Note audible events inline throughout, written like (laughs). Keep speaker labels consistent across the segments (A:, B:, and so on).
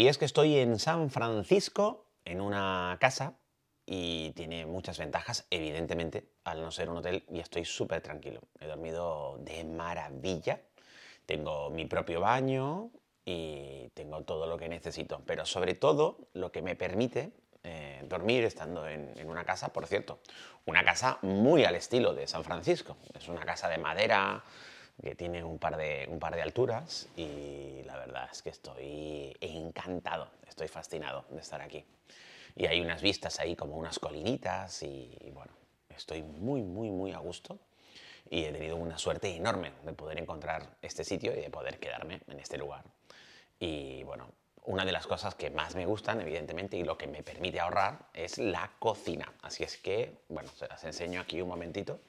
A: Y es que estoy en San Francisco, en una casa, y tiene muchas ventajas, evidentemente, al no ser un hotel, y estoy súper tranquilo. He dormido de maravilla. Tengo mi propio baño y tengo todo lo que necesito, pero sobre todo lo que me permite eh, dormir estando en, en, una casa, por cierto, una casa muy al estilo de San Francisco. Es una casa de madera que tiene un par de, un par de alturas y la verdad es que estoy encantado, estoy fascinado de estar aquí. Y hay unas vistas ahí como unas colinitas y, bueno, estoy muy, muy, muy a gusto y he tenido una suerte enorme de poder encontrar este sitio y de poder quedarme en este lugar. Y bueno, una de las cosas que más me gustan, evidentemente, y lo que me permite ahorrar es la cocina. Así es que, bueno, se las enseño aquí un momentito.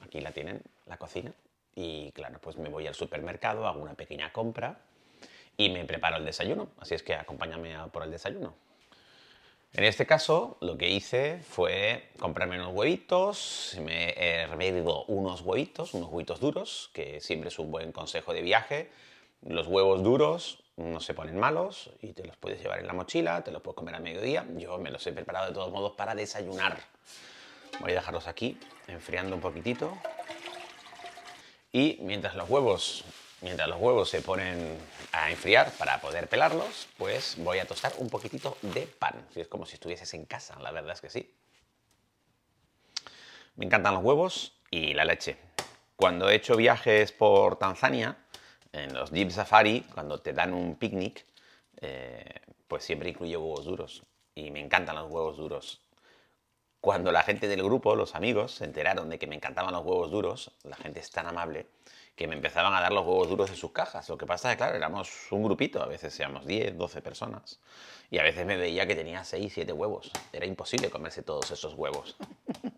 A: Aquí la tienen, la cocina. Y claro, pues me voy al supermercado, hago una pequeña compra y me preparo el desayuno. Así es que acompáñame por el desayuno. En este caso, lo que hice fue comprarme unos huevitos, me he hervido unos huevitos, unos huevitos duros, que siempre es un buen consejo de viaje. Los huevos duros no se ponen malos y te los puedes llevar en la mochila, te los puedes comer a mediodía. Yo me los he preparado de todos modos para desayunar. Voy a dejarlos aquí, enfriando un poquitito. Y mientras los huevos Mientras los huevos se ponen a enfriar para poder pelarlos, pues voy a tostar un poquitito de pan. Es como si estuvieses en casa, la verdad es que sí. Me encantan los huevos y la leche. Cuando he hecho viajes por Tanzania, en los Jeep Safari, cuando te dan un picnic, eh, pues siempre incluye huevos duros. Y me encantan los huevos duros. Cuando la gente del grupo, los amigos, se enteraron de que me encantaban los huevos duros, la gente es tan amable que me empezaban a dar los huevos duros de sus cajas. Lo que pasa es que, claro, éramos un grupito, a veces éramos 10, 12 personas, y a veces me veía que tenía 6, 7 huevos. Era imposible comerse todos esos huevos,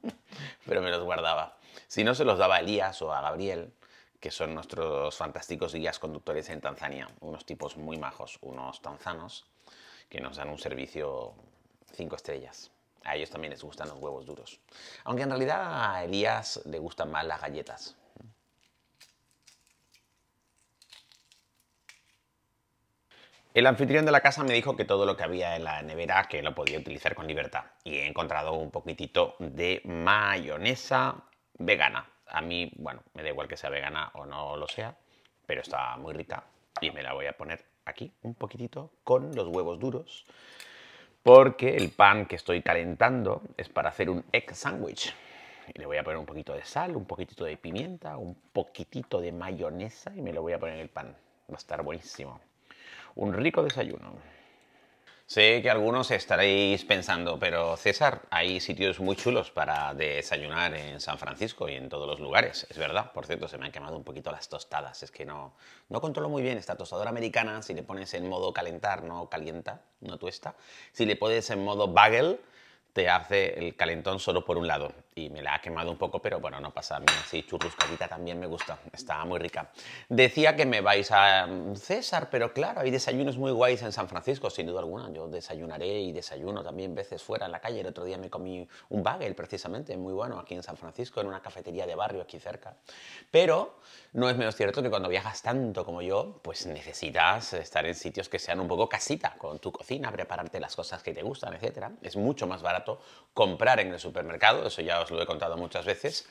A: (laughs) pero me los guardaba. Si no, se los daba a Elías o a Gabriel, que son nuestros fantásticos guías conductores en Tanzania, unos tipos muy majos, unos tanzanos, que nos dan un servicio 5 estrellas. A ellos también les gustan los huevos duros. Aunque en realidad a Elías le gustan más las galletas. El anfitrión de la casa me dijo que todo lo que había en la nevera que lo podía utilizar con libertad y he encontrado un poquitito de mayonesa vegana. A mí, bueno, me da igual que sea vegana o no lo sea, pero está muy rica y me la voy a poner aquí un poquitito con los huevos duros porque el pan que estoy calentando es para hacer un egg sandwich. Y le voy a poner un poquito de sal, un poquitito de pimienta, un poquitito de mayonesa y me lo voy a poner en el pan. Va a estar buenísimo un rico desayuno. Sé que algunos estaréis pensando, pero César, hay sitios muy chulos para desayunar en San Francisco y en todos los lugares. Es verdad, por cierto, se me han quemado un poquito las tostadas. Es que no, no controlo muy bien esta tostadora americana. Si le pones en modo calentar, no calienta, no tuesta. Si le pones en modo bagel, te hace el calentón solo por un lado. Y me la ha quemado un poco, pero bueno, no pasa. A mí así churruscadita también me gusta. Está muy rica. Decía que me vais a... César, pero claro, hay desayunos muy guays en San Francisco, sin duda alguna. Yo desayunaré y desayuno también veces fuera en la calle. El otro día me comí un bagel, precisamente, muy bueno, aquí en San Francisco, en una cafetería de barrio aquí cerca. Pero no es menos cierto que cuando viajas tanto como yo, pues necesitas estar en sitios que sean un poco casita, con tu cocina, prepararte las cosas que te gustan, etc. Es mucho más barato comprar en el supermercado, eso ya os lo he contado muchas veces,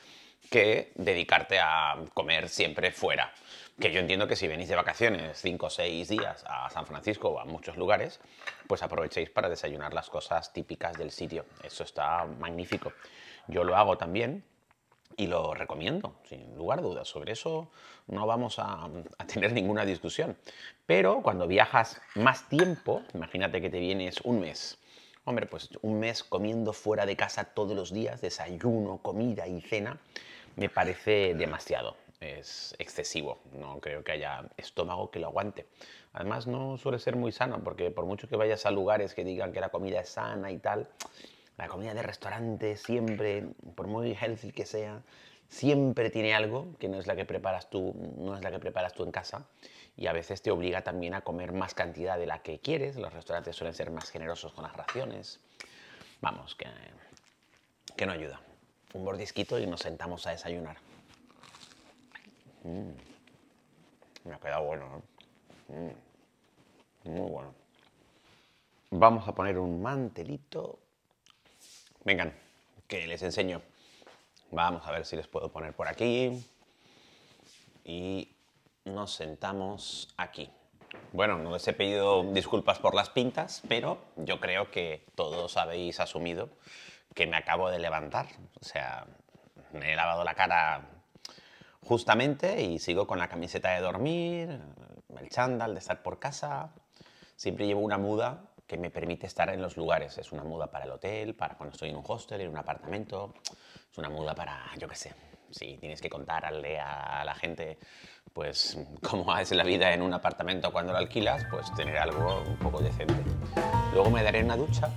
A: que dedicarte a comer siempre fuera. Que yo entiendo que si venís de vacaciones 5 o 6 días a San Francisco o a muchos lugares, pues aprovechéis para desayunar las cosas típicas del sitio. Eso está magnífico. Yo lo hago también y lo recomiendo, sin lugar a dudas. Sobre eso no vamos a, a, tener ninguna discusión. Pero cuando viajas más tiempo, imagínate que te vienes un mes Hombre, pues un mes comiendo fuera de casa todos los días, desayuno, comida y cena, me parece demasiado. Es excesivo. No creo que haya estómago que lo aguante. Además, no suele ser muy sano, porque por mucho que vayas a lugares que digan que la comida es sana y tal, la comida de restaurante siempre, por muy healthy que sea, siempre tiene algo que no es la que preparas tú, no es la que preparas tú en casa y a veces te obliga también a comer más cantidad de la que quieres. Los restaurantes suelen ser más generosos con las raciones. Vamos, que, que no ayuda. Un bordisquito y nos sentamos a desayunar. Mm. Me ha quedado bueno, ¿no? Mm. Muy bueno. vamos a poner un mantelito. Vengan, que les enseño. Vamos a ver si les puedo poner por aquí. Y nos sentamos aquí. Bueno, no les he pedido disculpas por las pintas, pero yo creo que todos habéis asumido que me acabo de levantar. O sea, me he lavado la cara justamente y sigo con la camiseta de dormir, el chándal de estar por casa. Siempre llevo una muda que me permite estar en los lugares. Es una muda para el hotel, para cuando estoy en un hostel, en un apartamento. Es una muda para, yo qué sé, si tienes que contarle a la gente pues cómo es la vida en un apartamento cuando lo alquilas, pues tener algo un poco decente. Luego me daré una ducha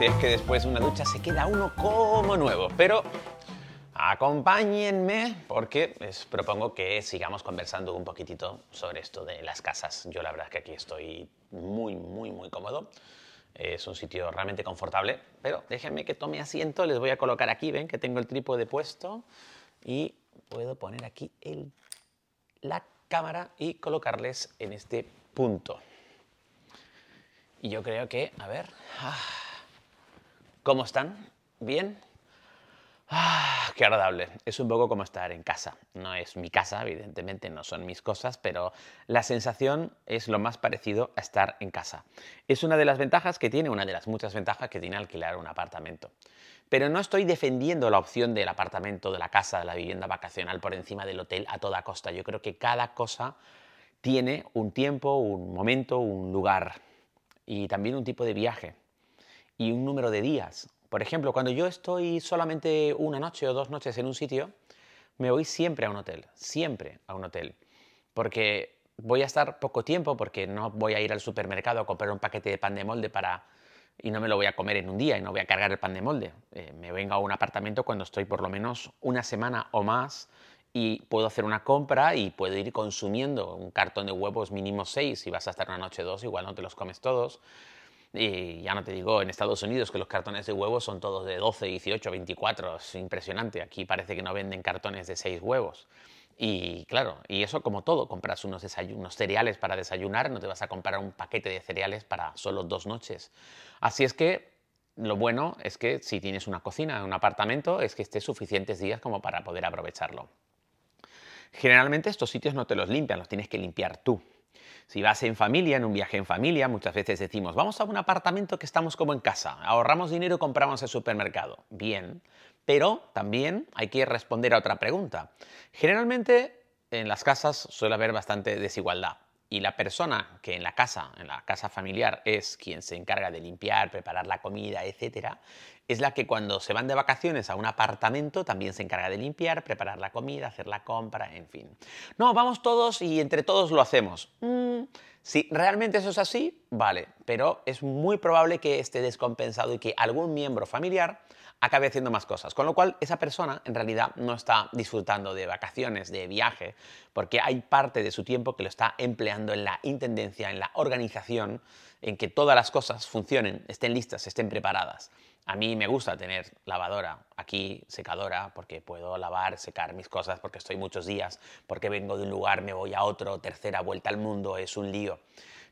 A: si es que después de una ducha se queda uno como nuevo. Pero acompáñenme porque les propongo que sigamos conversando un poquitito sobre esto de las casas. Yo la verdad es que aquí estoy muy, muy, muy cómodo. Es un sitio realmente confortable, pero déjenme que tome asiento. Les voy a colocar aquí, ven que tengo el trípode puesto y puedo poner aquí el, la cámara y colocarles en este punto. Y yo creo que, a ver, ah, ¿cómo están? ¿Bien? Ah, qué agradable. Es un poco como estar en casa. No es mi casa, evidentemente, no son mis cosas, pero la sensación es lo más parecido a estar en casa. Es una de las ventajas que tiene, una de las muchas ventajas que tiene alquilar un apartamento. Pero no estoy defendiendo la opción del apartamento, de la casa, de la vivienda vacacional por encima del hotel a toda costa. Yo creo que cada cosa tiene un tiempo, un momento, un lugar y también un tipo de viaje y un número de días. Por ejemplo, cuando yo estoy solamente una noche o dos noches en un sitio, me voy siempre a un hotel, siempre a un hotel, porque voy a estar poco tiempo, porque no voy a ir al supermercado a comprar un paquete de pan de molde para y no me lo voy a comer en un día y no voy a cargar el pan de molde. Eh, me vengo a un apartamento cuando estoy por lo menos una semana o más y puedo hacer una compra y puedo ir consumiendo un cartón de huevos mínimo 6. Si vas a estar una noche o dos, igual no te los comes todos. Y ya no te digo en Estados Unidos que los cartones de huevos son todos de 12, 18, 24. Es impresionante. Aquí parece que no venden cartones de 6 huevos. Y claro, y eso como todo, compras unos, unos cereales para desayunar, no te vas a comprar un paquete de cereales para solo dos noches. Así es que lo bueno es que si tienes una cocina, un apartamento, es que estés suficientes días como para poder aprovecharlo. Generalmente estos sitios no te los limpian, los tienes que limpiar tú. Si vas en familia, en un viaje en familia, muchas veces decimos, vamos a un apartamento que estamos como en casa, ahorramos dinero y compramos el supermercado. Bien, pero también hay que responder a otra pregunta. Generalmente en las casas suele haber bastante desigualdad y la persona que en la casa, en la casa familiar, es quien se encarga de limpiar, preparar la comida, etcétera, es la que cuando se van de vacaciones a un apartamento también se encarga de limpiar, preparar la comida, hacer la compra, en fin. No, vamos todos y entre todos lo hacemos. Mm, si realmente eso es así, vale, pero es muy probable que esté descompensado y que algún miembro familiar acabe haciendo más cosas. Con lo cual, esa persona en realidad no está disfrutando de vacaciones, de viaje, porque hay parte de su tiempo que lo está empleando en la intendencia, en la organización, en que todas las cosas funcionen, estén listas, estén preparadas. A mí me gusta tener lavadora aquí, secadora, porque puedo lavar, secar mis cosas, porque estoy muchos días, porque vengo de un lugar, me voy a otro, tercera vuelta al mundo, es un lío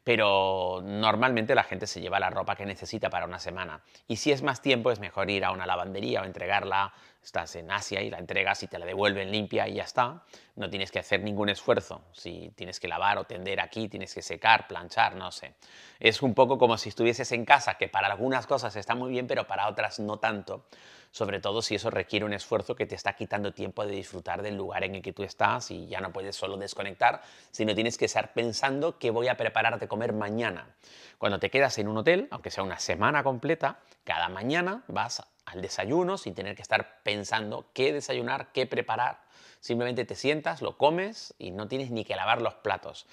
A: pero normalmente la gente se lleva la ropa que necesita para una semana. Y si es más tiempo, es mejor ir a una lavandería o entregarla. Estás en Asia y la entregas y te la devuelven limpia y ya está. No tienes que hacer ningún esfuerzo. Si tienes que lavar o tender aquí, tienes que secar, planchar, no sé. Es un poco como si estuvieses en casa, que para algunas cosas está muy bien, pero para otras no tanto sobre todo si eso requiere un esfuerzo que te está quitando tiempo de disfrutar del lugar en el que tú estás y ya no puedes solo desconectar, sino tienes que estar pensando qué voy a preparar de comer mañana. Cuando te quedas en un hotel, aunque sea una semana completa, cada mañana vas al desayuno sin tener que estar pensando qué desayunar, qué preparar. Simplemente te sientas, lo comes y no tienes ni que lavar los platos.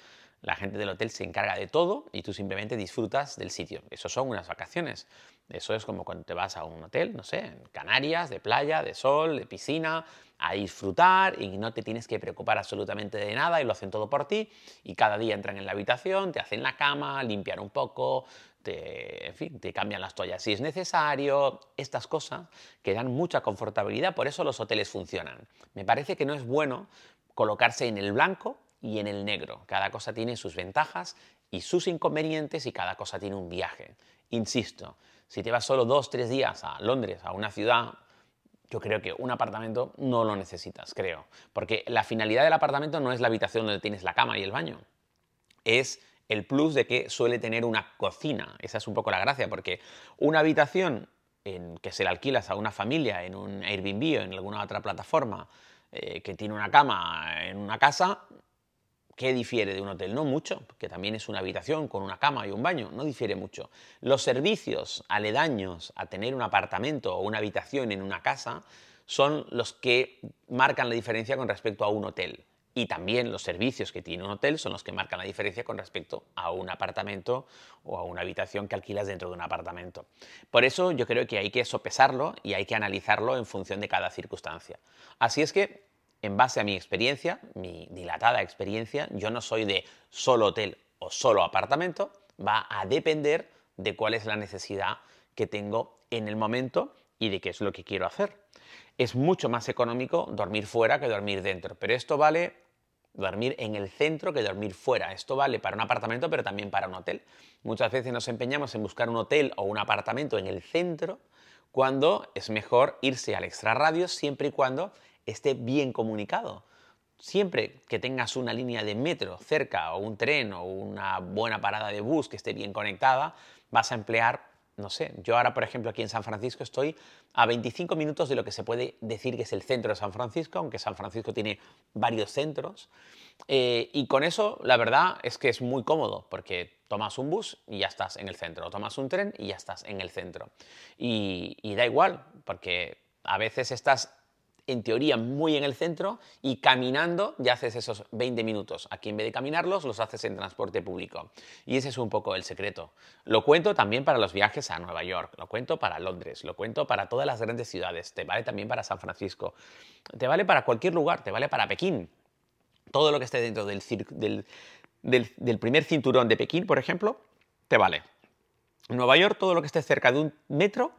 A: La gente del hotel se encarga de todo y tú simplemente disfrutas del sitio. Eso son unas vacaciones. Eso es como cuando te vas a un hotel, no sé, en Canarias, de playa, de sol, de piscina, a disfrutar y no te tienes que preocupar absolutamente de nada y lo hacen todo por ti y cada día entran en la habitación, te hacen la cama, limpian un poco, te, en fin, te cambian las toallas si es necesario, estas cosas que dan mucha confortabilidad, por eso los hoteles funcionan. Me parece que no es bueno colocarse en el blanco y en el negro. Cada cosa tiene sus ventajas y sus inconvenientes y cada cosa tiene un viaje. Insisto, si te vas solo dos, tres días a Londres, a una ciudad, yo creo que un apartamento no lo necesitas, creo. Porque la finalidad del apartamento no es la habitación donde tienes la cama y el baño. Es el plus de que suele tener una cocina. Esa es un poco la gracia, porque una habitación en que se la alquilas a una familia en un Airbnb o en alguna otra plataforma eh, que tiene una cama en una casa, ¿Qué difiere de un hotel? No mucho, que también es una habitación con una cama y un baño, no difiere mucho. Los servicios aledaños a tener un apartamento o una habitación en una casa son los que marcan la diferencia con respecto a un hotel. Y también los servicios que tiene un hotel son los que marcan la diferencia con respecto a un apartamento o a una habitación que alquilas dentro de un apartamento. Por eso yo creo que hay que sopesarlo y hay que analizarlo en función de cada circunstancia. Así es que en base a mi experiencia, mi dilatada experiencia, yo no soy de solo hotel o solo apartamento, va a depender de cuál es la necesidad que tengo en el momento y de qué es lo que quiero hacer. Es mucho más económico dormir fuera que dormir dentro, pero esto vale dormir en el centro que dormir fuera. Esto vale para un apartamento, pero también para un hotel. Muchas veces nos empeñamos en buscar un hotel o un apartamento en el centro cuando es mejor irse al extrarradio siempre y cuando esté bien comunicado. Siempre que tengas una línea de metro cerca o un tren o una buena parada de bus que esté bien conectada, vas a emplear, no sé, yo ahora por ejemplo aquí en San Francisco estoy a 25 minutos de lo que se puede decir que es el centro de San Francisco, aunque San Francisco tiene varios centros. Eh, y con eso la verdad es que es muy cómodo porque tomas un bus y ya estás en el centro, tomas un tren y ya estás en el centro. Y da igual, porque a veces estás en teoría muy en el centro y caminando ya haces esos 20 minutos. Aquí en vez de caminarlos los haces en transporte público. Y ese es un poco el secreto. Lo cuento también para los viajes a Nueva York, lo cuento para Londres, lo cuento para todas las grandes ciudades, te vale también para San Francisco, te vale para cualquier lugar, te vale para Pekín. Todo lo que esté dentro del, del, primer cinturón de Pekín, por ejemplo, te vale. En Nueva York, todo lo que esté cerca de un metro,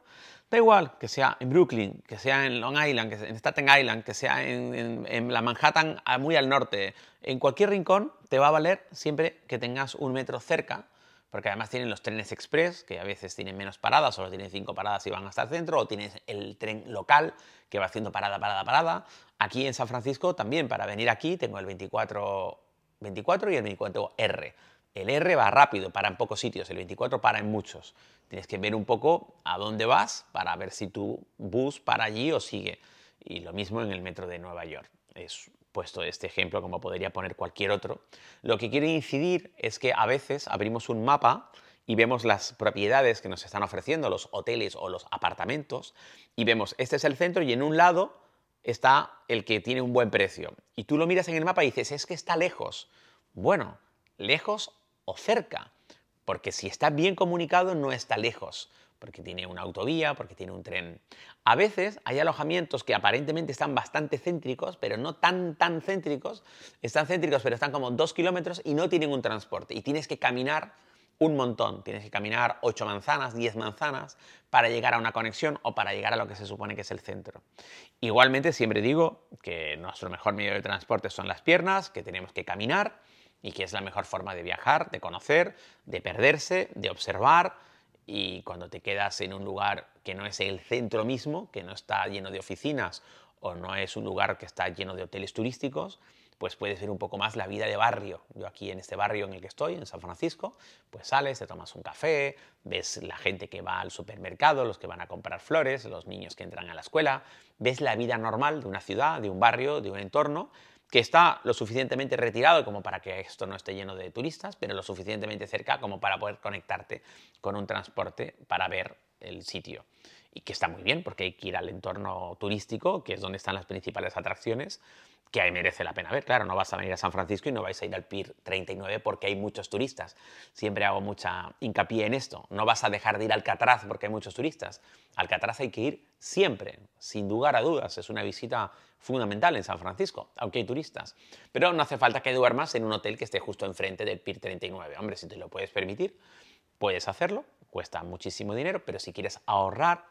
A: Da igual que sea en Brooklyn, que sea en Long Island, que sea en Staten Island, que sea en, la Manhattan muy al norte, en cualquier rincón te va a valer siempre que tengas un metro cerca, porque además tienen los trenes express, que a veces tienen menos paradas, solo tienen cinco paradas y van hasta el centro, o tienes el tren local que va haciendo parada, parada, parada. Aquí en San Francisco también, para venir aquí, tengo el 24, 24 y el 24R. El R va rápido, para en pocos sitios, el 24 para en muchos. Tienes que ver un poco a dónde vas para ver si tu bus para allí o sigue. Y lo mismo en el metro de Nueva York. Es puesto este ejemplo como podría poner cualquier otro. Lo que quiero incidir es que a veces abrimos un mapa y vemos las propiedades que nos están ofreciendo los hoteles o los apartamentos y vemos este es el centro y en un lado está el que tiene un buen precio. Y tú lo miras en el mapa y dices, es que está lejos. Bueno, lejos o cerca. Porque si está bien comunicado no está lejos, porque tiene una autovía, porque tiene un tren. A veces hay alojamientos que aparentemente están bastante céntricos, pero no tan, tan céntricos. Están céntricos, pero están como dos kilómetros y no tienen un transporte. Y tienes que caminar un montón. Tienes que caminar ocho manzanas, diez manzanas para llegar a una conexión o para llegar a lo que se supone que es el centro. Igualmente, siempre digo que nuestro mejor medio de transporte son las piernas, que tenemos que caminar y que es la mejor forma de viajar, de conocer, de perderse, de observar y cuando te quedas en un lugar que no es el centro mismo, que no está lleno de oficinas o no es un lugar que está lleno de hoteles turísticos, pues puedes ver un poco más la vida de barrio. Yo aquí en este barrio en el que estoy, en San Francisco, pues sales, te tomas un café, ves la gente que va al supermercado, los que van a comprar flores, los niños que entran a la escuela, ves la vida normal de una ciudad, de un barrio, de un entorno, que está lo suficientemente retirado como para que esto no esté lleno de turistas, pero lo suficientemente cerca como para poder conectarte con un transporte para ver el sitio. y que está muy bien porque hay que ir al entorno turístico, que es donde están las principales atracciones, que ahí merece la pena ver. Claro, no vas a venir a San Francisco y no vais a ir al Pier 39 porque hay muchos turistas. Siempre hago mucha hincapié en esto. No vas a dejar de ir al Alcatraz porque hay muchos turistas. Al Alcatraz hay que ir siempre, sin lugar a dudas. Es una visita fundamental en San Francisco, aunque hay turistas. Pero no hace falta que duermas en un hotel que esté justo enfrente del Pier 39. Hombre, si te lo puedes permitir, puedes hacerlo. Cuesta muchísimo dinero, pero si quieres ahorrar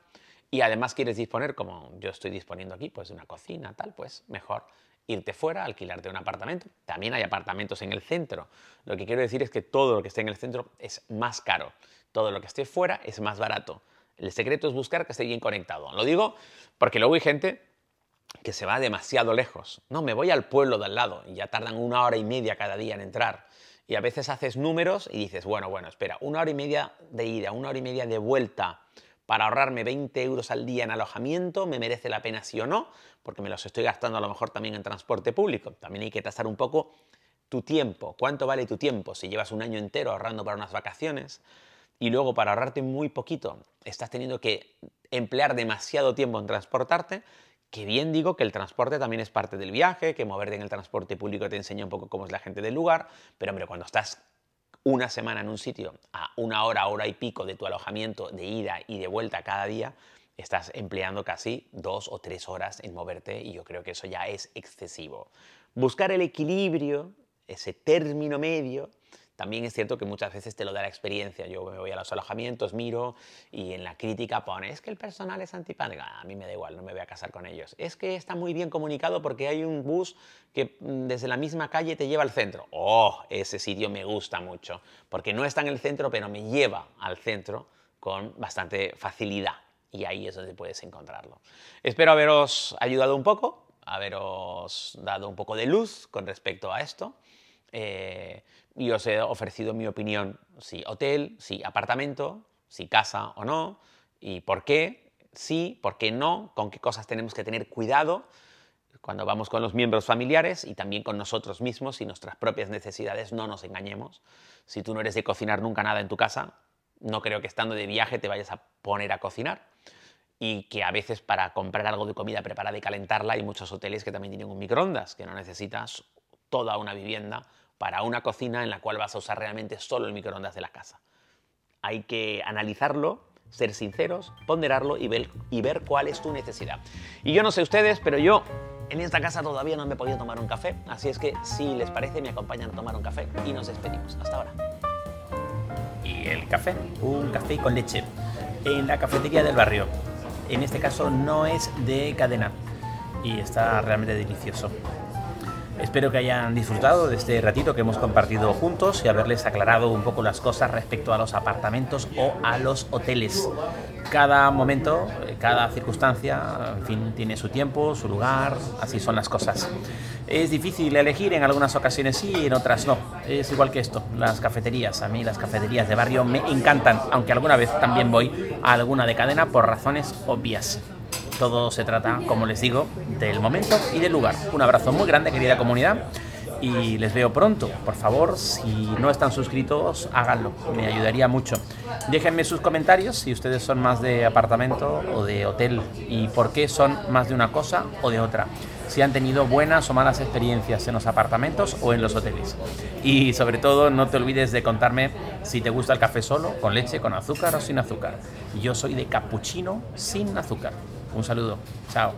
A: y además quieres disponer, como yo estoy disponiendo aquí, pues de una cocina, tal, pues mejor irte fuera, alquilarte un apartamento. También hay apartamentos en el centro. Lo que quiero decir es que todo lo que esté en el centro es más caro. Todo lo que esté fuera es más barato. El secreto es buscar que esté bien conectado. Lo digo porque luego hay gente que se va demasiado lejos. No, me voy al pueblo de al lado y ya tardan una hora y media cada día en entrar. Y a veces haces números y dices, bueno, bueno, espera, una hora y media de ida, una hora y media de vuelta para ahorrarme 20 euros al día en alojamiento, me merece la pena sí o no, porque me los estoy gastando a lo mejor también en transporte público. También hay que tasar un poco tu tiempo. ¿Cuánto vale tu tiempo? Si llevas un año entero ahorrando para unas vacaciones y luego para ahorrarte muy poquito estás teniendo que emplear demasiado tiempo en transportarte, que bien digo que el transporte también es parte del viaje, que moverte en el transporte público te enseña un poco cómo es la gente del lugar, pero hombre, cuando estás una semana en un sitio a una hora, hora y pico de tu alojamiento de ida y de vuelta cada día, estás empleando casi dos o tres horas en moverte y yo creo que eso ya es excesivo. Buscar el equilibrio, ese término medio, también es cierto que muchas veces te lo da la experiencia. Yo me voy a los alojamientos, miro y en la crítica pone, es que el personal es antipánico. A mí me da igual, no me voy a casar con ellos. Es que está muy bien comunicado porque hay un bus que mm, desde la misma calle te lleva al centro. Oh, ese sitio me gusta mucho, porque no está en el centro, pero me lleva al centro con bastante facilidad. Y ahí es donde puedes encontrarlo. Espero haberos ayudado un poco, haberos dado un poco de luz con respecto a esto. Eh, y os he ofrecido mi opinión, si hotel, si apartamento, si casa o no, y por qué, sí, por qué no, con qué cosas tenemos que tener cuidado cuando vamos con los miembros familiares y también con nosotros mismos y nuestras propias necesidades, no nos engañemos. Si tú no eres de cocinar nunca nada en tu casa, no creo que estando de viaje te vayas a poner a cocinar. Y que a veces para comprar algo de comida preparada y calentarla hay muchos hoteles que también tienen un microondas, que no necesitas toda una vivienda para una cocina en la cual vas a usar realmente solo el microondas de la casa. Hay que analizarlo, ser sinceros, ponderarlo y ver, cuál es tu necesidad. Y yo no sé ustedes, pero yo en esta casa todavía no me he podido tomar un café, así es que si les parece me acompañan a tomar un café y nos despedimos. Hasta ahora.
B: Y el café, un café con leche, en la cafetería del barrio. En este caso no es de cadena y está realmente delicioso. Espero que hayan disfrutado de este ratito que hemos compartido juntos y haberles aclarado un poco las cosas respecto a los apartamentos o a los hoteles. Cada momento, eh, cada circunstancia, en fin, tiene su tiempo, su lugar, así son las cosas. Es difícil elegir, en algunas ocasiones sí, en otras no. Es igual que esto, las cafeterías. A mí las cafeterías de barrio me encantan, aunque alguna vez también voy a alguna de cadena por razones obvias. Todo se trata, como les digo, del momento y del lugar. Un abrazo muy grande, querida comunidad. Y les veo pronto. Por favor, si no están suscritos, háganlo. Me ayudaría mucho. Déjenme sus comentarios si ustedes son más de apartamento o de hotel y por qué son más de una cosa o de otra. Si han tenido buenas o malas experiencias en los apartamentos o en los hoteles. Y sobre todo, no te olvides de contarme si te gusta el café solo, con leche, con azúcar o sin azúcar. Yo soy de cappuccino sin azúcar. Un saludo. Chao.